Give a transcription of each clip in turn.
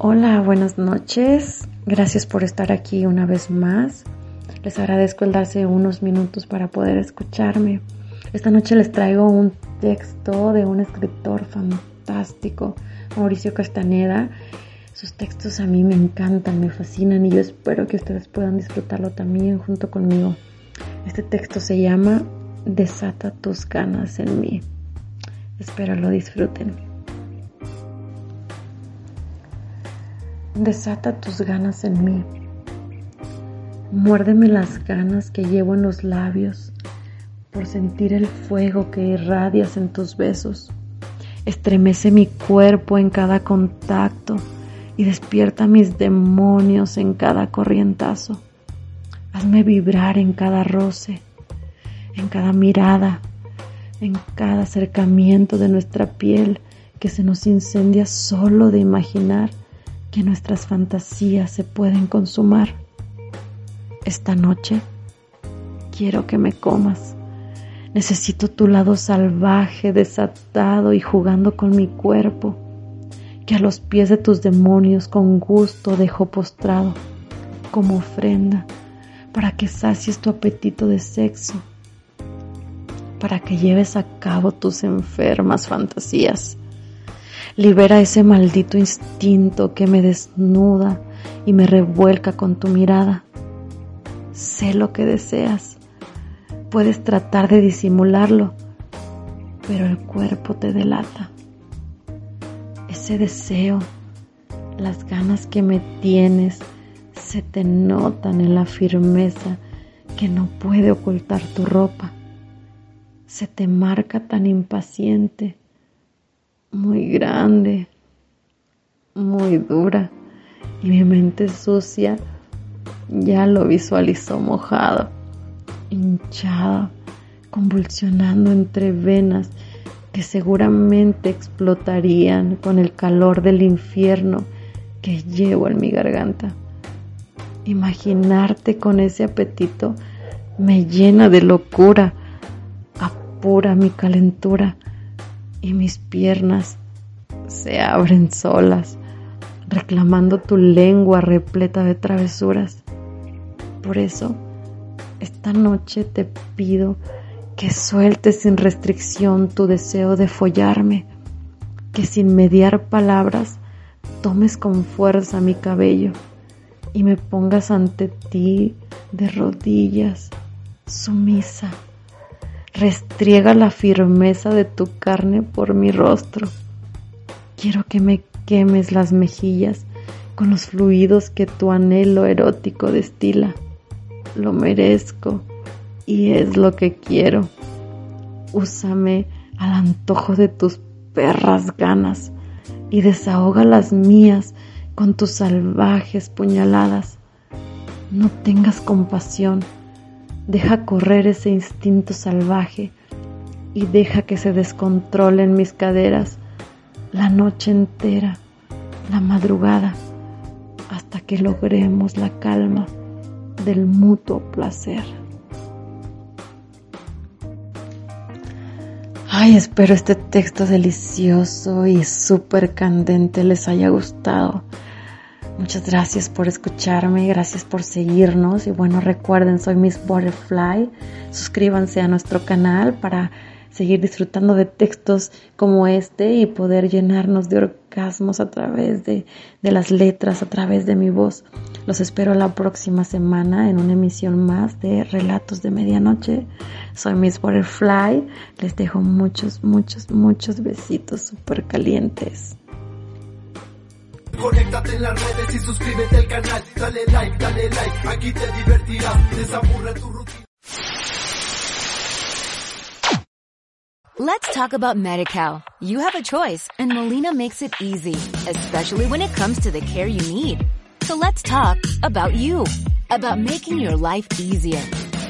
Hola, buenas noches. Gracias por estar aquí una vez más. Les agradezco el darse unos minutos para poder escucharme. Esta noche les traigo un texto de un escritor fantástico, Mauricio Castaneda. Sus textos a mí me encantan, me fascinan y yo espero que ustedes puedan disfrutarlo también junto conmigo. Este texto se llama Desata tus ganas en mí. Espero lo disfruten. Desata tus ganas en mí. Muérdeme las ganas que llevo en los labios por sentir el fuego que irradias en tus besos. Estremece mi cuerpo en cada contacto y despierta mis demonios en cada corrientazo. Hazme vibrar en cada roce, en cada mirada, en cada acercamiento de nuestra piel que se nos incendia solo de imaginar que nuestras fantasías se pueden consumar. Esta noche quiero que me comas. Necesito tu lado salvaje, desatado y jugando con mi cuerpo, que a los pies de tus demonios con gusto dejo postrado como ofrenda para que sacies tu apetito de sexo, para que lleves a cabo tus enfermas fantasías Libera ese maldito instinto que me desnuda y me revuelca con tu mirada. Sé lo que deseas. Puedes tratar de disimularlo, pero el cuerpo te delata. Ese deseo, las ganas que me tienes, se te notan en la firmeza que no puede ocultar tu ropa. Se te marca tan impaciente muy grande, muy dura, y mi mente sucia ya lo visualizó mojado, hinchado, convulsionando entre venas que seguramente explotarían con el calor del infierno que llevo en mi garganta. Imaginarte con ese apetito me llena de locura, apura mi calentura y mis piernas se abren solas, reclamando tu lengua repleta de travesuras. Por eso, esta noche te pido que sueltes sin restricción tu deseo de follarme, que sin mediar palabras tomes con fuerza mi cabello y me pongas ante ti de rodillas, sumisa Restriega la firmeza de tu carne por mi rostro. Quiero que me quemes las mejillas con los fluidos que tu anhelo erótico destila. Lo merezco y es lo que quiero. Úsame al antojo de tus perras ganas y desahoga las mías con tus salvajes puñaladas. No tengas compasión Deja correr ese instinto salvaje y deja que se descontrole en mis caderas la noche entera, la madrugada, hasta que logremos la calma del mutuo placer. Ay, espero este texto delicioso y súper candente les haya gustado. Muchas gracias por escucharme, gracias por seguirnos y bueno, recuerden, soy Miss Butterfly. Suscríbanse a nuestro canal para seguir disfrutando de textos como este y poder llenarnos de orgasmos a través de, de las letras, a través de mi voz. Los espero la próxima semana en una emisión más de Relatos de Medianoche. Soy Miss Butterfly. Les dejo muchos, muchos, muchos besitos súper calientes. Conéctate en las redes y suscríbete al canal. Dale like, dale like, aquí te divertirás. Desaburre tu rutina. Let's talk about MediCal. You have a choice and Molina makes it easy, especially when it comes to the care you need. So let's talk about you, about making your life easier,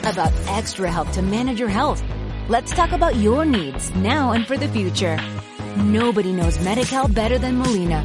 about extra help to manage your health. Let's talk about your needs now and for the future. Nobody knows MediCal better than Molina.